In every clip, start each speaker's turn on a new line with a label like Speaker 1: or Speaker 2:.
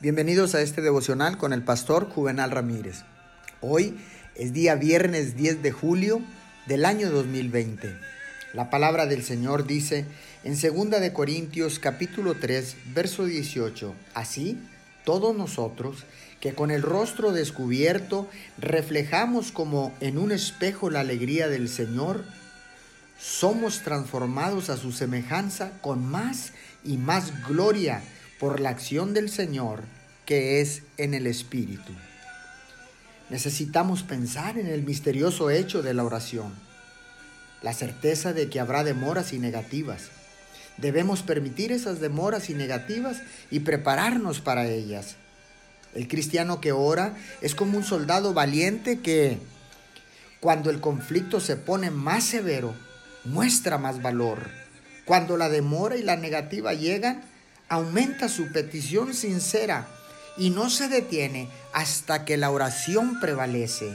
Speaker 1: Bienvenidos a este devocional con el pastor Juvenal Ramírez. Hoy es día viernes 10 de julio del año 2020. La palabra del Señor dice en 2 de Corintios capítulo 3, verso 18, así todos nosotros que con el rostro descubierto reflejamos como en un espejo la alegría del Señor, somos transformados a su semejanza con más y más gloria por la acción del Señor que es en el Espíritu. Necesitamos pensar en el misterioso hecho de la oración, la certeza de que habrá demoras y negativas. Debemos permitir esas demoras y negativas y prepararnos para ellas. El cristiano que ora es como un soldado valiente que, cuando el conflicto se pone más severo, muestra más valor. Cuando la demora y la negativa llegan, aumenta su petición sincera y no se detiene hasta que la oración prevalece.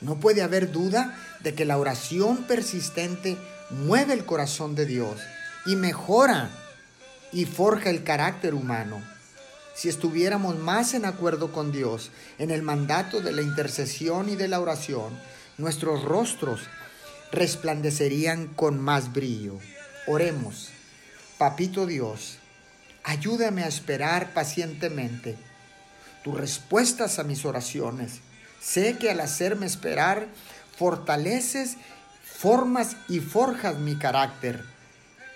Speaker 1: No puede haber duda de que la oración persistente mueve el corazón de Dios y mejora y forja el carácter humano. Si estuviéramos más en acuerdo con Dios en el mandato de la intercesión y de la oración, nuestros rostros resplandecerían con más brillo. Oremos, Papito Dios, Ayúdame a esperar pacientemente tus respuestas a mis oraciones. Sé que al hacerme esperar, fortaleces, formas y forjas mi carácter,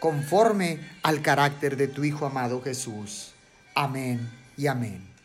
Speaker 1: conforme al carácter de tu Hijo amado Jesús. Amén y amén.